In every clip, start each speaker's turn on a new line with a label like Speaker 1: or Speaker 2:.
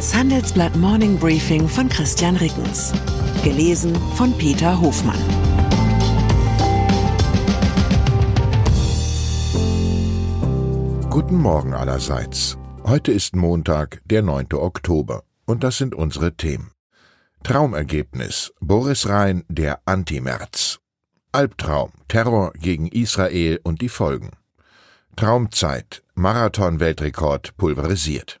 Speaker 1: Das Handelsblatt Morning Briefing von Christian Rickens. Gelesen von Peter Hofmann.
Speaker 2: Guten Morgen allerseits. Heute ist Montag, der 9. Oktober. Und das sind unsere Themen. Traumergebnis. Boris Rhein, der Anti-Merz. Albtraum. Terror gegen Israel und die Folgen. Traumzeit. Marathon-Weltrekord pulverisiert.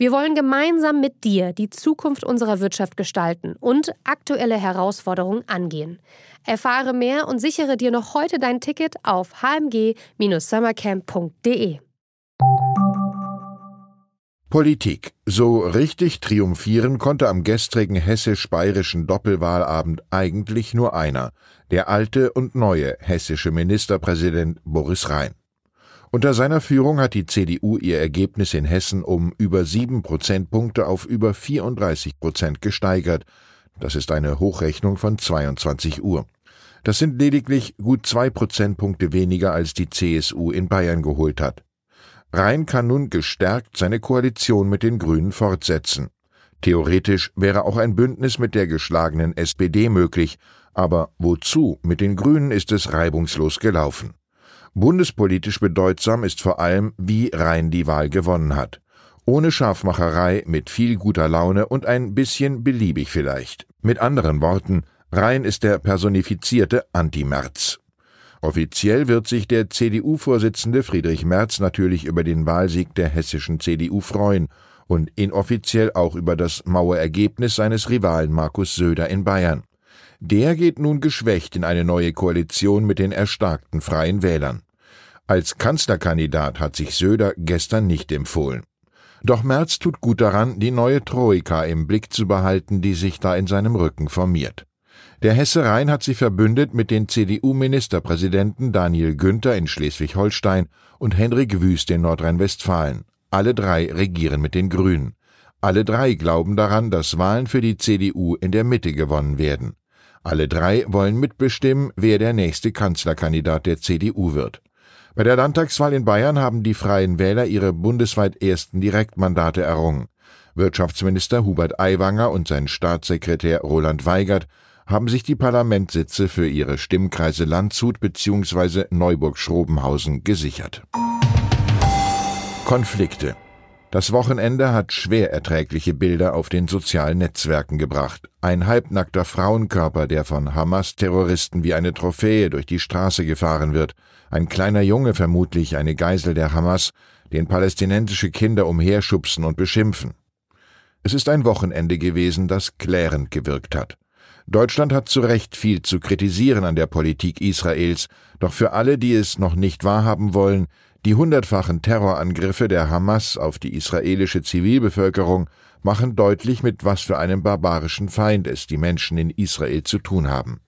Speaker 3: Wir wollen gemeinsam mit dir die Zukunft unserer Wirtschaft gestalten und aktuelle Herausforderungen angehen. Erfahre mehr und sichere dir noch heute dein Ticket auf hmg-summercamp.de.
Speaker 2: Politik. So richtig triumphieren konnte am gestrigen hessisch-bayerischen Doppelwahlabend eigentlich nur einer, der alte und neue hessische Ministerpräsident Boris Rhein. Unter seiner Führung hat die CDU ihr Ergebnis in Hessen um über sieben Prozentpunkte auf über 34 Prozent gesteigert. Das ist eine Hochrechnung von 22 Uhr. Das sind lediglich gut zwei Prozentpunkte weniger als die CSU in Bayern geholt hat. Rhein kann nun gestärkt seine Koalition mit den Grünen fortsetzen. Theoretisch wäre auch ein Bündnis mit der geschlagenen SPD möglich, aber wozu? Mit den Grünen ist es reibungslos gelaufen. Bundespolitisch bedeutsam ist vor allem, wie Rhein die Wahl gewonnen hat. Ohne Scharfmacherei, mit viel guter Laune und ein bisschen beliebig vielleicht. Mit anderen Worten, Rhein ist der personifizierte Anti-Merz. Offiziell wird sich der CDU-Vorsitzende Friedrich Merz natürlich über den Wahlsieg der hessischen CDU freuen und inoffiziell auch über das Mauerergebnis seines Rivalen Markus Söder in Bayern. Der geht nun geschwächt in eine neue Koalition mit den erstarkten Freien Wählern. Als Kanzlerkandidat hat sich Söder gestern nicht empfohlen. Doch Merz tut gut daran, die neue Troika im Blick zu behalten, die sich da in seinem Rücken formiert. Der Hesse Rhein hat sich verbündet mit den CDU-Ministerpräsidenten Daniel Günther in Schleswig-Holstein und Henrik Wüst in Nordrhein-Westfalen. Alle drei regieren mit den Grünen. Alle drei glauben daran, dass Wahlen für die CDU in der Mitte gewonnen werden. Alle drei wollen mitbestimmen, wer der nächste Kanzlerkandidat der CDU wird. Bei der Landtagswahl in Bayern haben die Freien Wähler ihre bundesweit ersten Direktmandate errungen. Wirtschaftsminister Hubert Aiwanger und sein Staatssekretär Roland Weigert haben sich die Parlamentssitze für ihre Stimmkreise Landshut bzw. Neuburg-Schrobenhausen gesichert. Konflikte das Wochenende hat schwer erträgliche Bilder auf den sozialen Netzwerken gebracht. Ein halbnackter Frauenkörper, der von Hamas-Terroristen wie eine Trophäe durch die Straße gefahren wird. Ein kleiner Junge, vermutlich eine Geisel der Hamas, den palästinensische Kinder umherschubsen und beschimpfen. Es ist ein Wochenende gewesen, das klärend gewirkt hat. Deutschland hat zu Recht viel zu kritisieren an der Politik Israels, doch für alle, die es noch nicht wahrhaben wollen, die hundertfachen Terrorangriffe der Hamas auf die israelische Zivilbevölkerung machen deutlich, mit was für einem barbarischen Feind es die Menschen in Israel zu tun haben.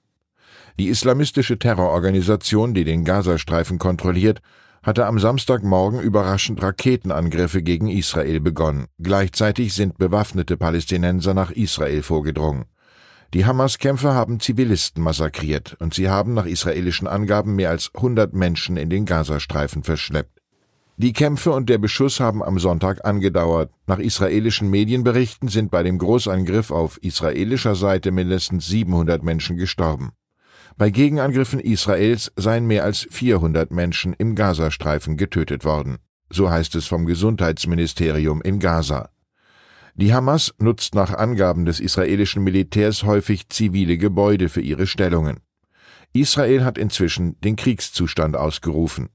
Speaker 2: Die islamistische Terrororganisation, die den Gazastreifen kontrolliert, hatte am Samstagmorgen überraschend Raketenangriffe gegen Israel begonnen. Gleichzeitig sind bewaffnete Palästinenser nach Israel vorgedrungen. Die Hamas-Kämpfer haben Zivilisten massakriert und sie haben nach israelischen Angaben mehr als 100 Menschen in den Gazastreifen verschleppt. Die Kämpfe und der Beschuss haben am Sonntag angedauert. Nach israelischen Medienberichten sind bei dem Großangriff auf israelischer Seite mindestens 700 Menschen gestorben. Bei Gegenangriffen Israels seien mehr als 400 Menschen im Gazastreifen getötet worden. So heißt es vom Gesundheitsministerium in Gaza. Die Hamas nutzt nach Angaben des israelischen Militärs häufig zivile Gebäude für ihre Stellungen. Israel hat inzwischen den Kriegszustand ausgerufen.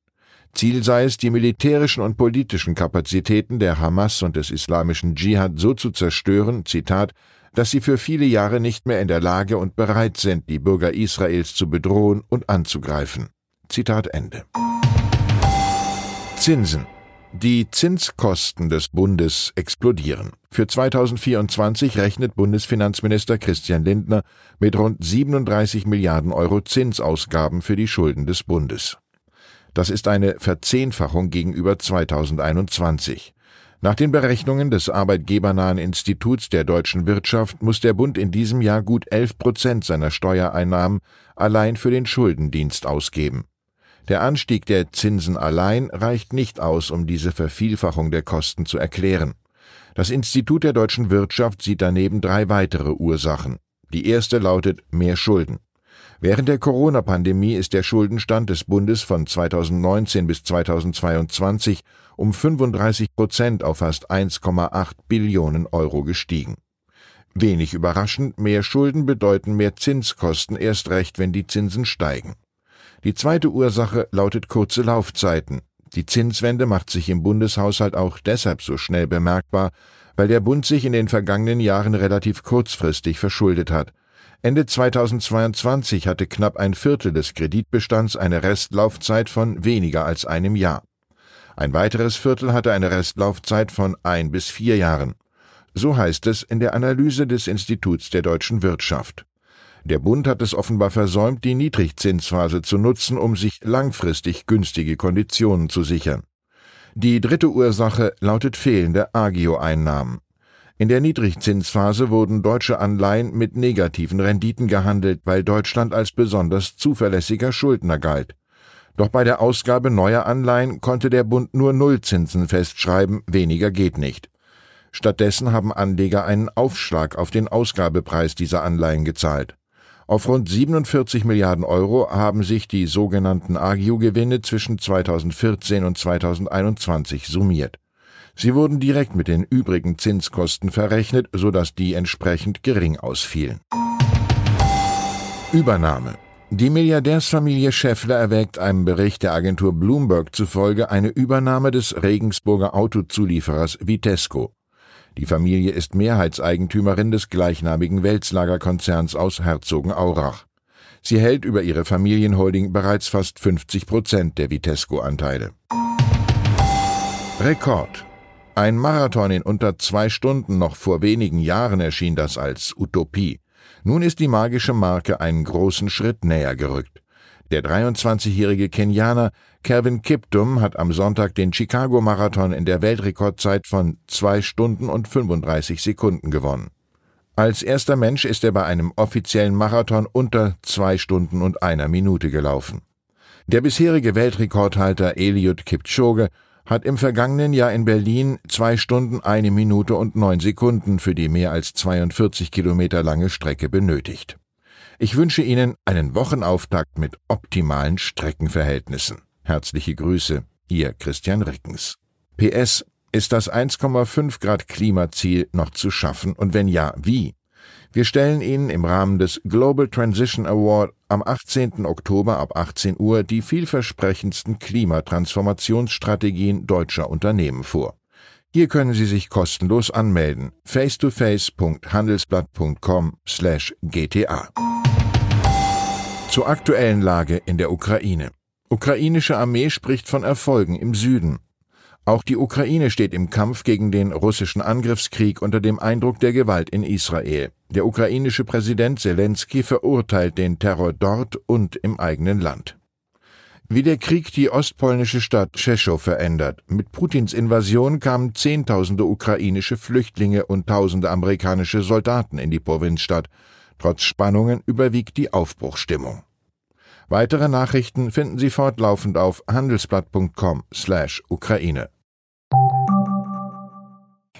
Speaker 2: Ziel sei es, die militärischen und politischen Kapazitäten der Hamas und des islamischen Dschihad so zu zerstören, Zitat, dass sie für viele Jahre nicht mehr in der Lage und bereit sind, die Bürger Israels zu bedrohen und anzugreifen. Zitat Ende. Zinsen Die Zinskosten des Bundes explodieren. Für 2024 rechnet Bundesfinanzminister Christian Lindner mit rund 37 Milliarden Euro Zinsausgaben für die Schulden des Bundes. Das ist eine Verzehnfachung gegenüber 2021. Nach den Berechnungen des arbeitgebernahen Instituts der deutschen Wirtschaft muss der Bund in diesem Jahr gut 11 Prozent seiner Steuereinnahmen allein für den Schuldendienst ausgeben. Der Anstieg der Zinsen allein reicht nicht aus, um diese Vervielfachung der Kosten zu erklären. Das Institut der deutschen Wirtschaft sieht daneben drei weitere Ursachen. Die erste lautet mehr Schulden. Während der Corona-Pandemie ist der Schuldenstand des Bundes von 2019 bis 2022 um 35 Prozent auf fast 1,8 Billionen Euro gestiegen. Wenig überraschend, mehr Schulden bedeuten mehr Zinskosten erst recht, wenn die Zinsen steigen. Die zweite Ursache lautet kurze Laufzeiten. Die Zinswende macht sich im Bundeshaushalt auch deshalb so schnell bemerkbar, weil der Bund sich in den vergangenen Jahren relativ kurzfristig verschuldet hat. Ende 2022 hatte knapp ein Viertel des Kreditbestands eine Restlaufzeit von weniger als einem Jahr. Ein weiteres Viertel hatte eine Restlaufzeit von ein bis vier Jahren. So heißt es in der Analyse des Instituts der deutschen Wirtschaft. Der Bund hat es offenbar versäumt, die Niedrigzinsphase zu nutzen, um sich langfristig günstige Konditionen zu sichern. Die dritte Ursache lautet fehlende Agio-Einnahmen. In der Niedrigzinsphase wurden deutsche Anleihen mit negativen Renditen gehandelt, weil Deutschland als besonders zuverlässiger Schuldner galt. Doch bei der Ausgabe neuer Anleihen konnte der Bund nur Nullzinsen festschreiben, weniger geht nicht. Stattdessen haben Anleger einen Aufschlag auf den Ausgabepreis dieser Anleihen gezahlt. Auf rund 47 Milliarden Euro haben sich die sogenannten Agio-Gewinne zwischen 2014 und 2021 summiert. Sie wurden direkt mit den übrigen Zinskosten verrechnet, sodass die entsprechend gering ausfielen. Übernahme die Milliardärsfamilie Schäffler erwägt einem Bericht der Agentur Bloomberg zufolge eine Übernahme des Regensburger Autozulieferers Vitesco. Die Familie ist Mehrheitseigentümerin des gleichnamigen Welslagerkonzerns aus Herzogenaurach. Sie hält über ihre Familienholding bereits fast 50 Prozent der Vitesco-Anteile. Rekord. Ein Marathon in unter zwei Stunden noch vor wenigen Jahren erschien das als Utopie. Nun ist die magische Marke einen großen Schritt näher gerückt. Der 23-jährige Kenianer Kevin Kiptum hat am Sonntag den Chicago-Marathon in der Weltrekordzeit von zwei Stunden und 35 Sekunden gewonnen. Als erster Mensch ist er bei einem offiziellen Marathon unter zwei Stunden und einer Minute gelaufen. Der bisherige Weltrekordhalter Eliud Kipchoge hat im vergangenen Jahr in Berlin zwei Stunden eine Minute und neun Sekunden für die mehr als 42 Kilometer lange Strecke benötigt. Ich wünsche Ihnen einen Wochenauftakt mit optimalen Streckenverhältnissen. Herzliche Grüße, Ihr Christian Rickens. PS, ist das 1,5 Grad Klimaziel noch zu schaffen und wenn ja, wie? Wir stellen Ihnen im Rahmen des Global Transition Award am 18. Oktober ab 18 Uhr die vielversprechendsten Klimatransformationsstrategien deutscher Unternehmen vor. Hier können Sie sich kostenlos anmelden. face-to-face.handelsblatt.com/gta. Zur aktuellen Lage in der Ukraine. Ukrainische Armee spricht von Erfolgen im Süden. Auch die Ukraine steht im Kampf gegen den russischen Angriffskrieg unter dem Eindruck der Gewalt in Israel. Der ukrainische Präsident Zelensky verurteilt den Terror dort und im eigenen Land. Wie der Krieg die ostpolnische Stadt Tscheschow verändert. Mit Putins Invasion kamen Zehntausende ukrainische Flüchtlinge und Tausende amerikanische Soldaten in die Provinzstadt. Trotz Spannungen überwiegt die Aufbruchstimmung. Weitere Nachrichten finden Sie fortlaufend auf handelsblatt.com/Ukraine.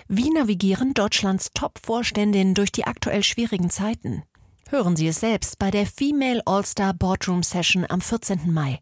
Speaker 4: Wie navigieren Deutschlands Top-Vorständinnen durch die aktuell schwierigen Zeiten? Hören Sie es selbst bei der Female All-Star Boardroom Session am 14. Mai.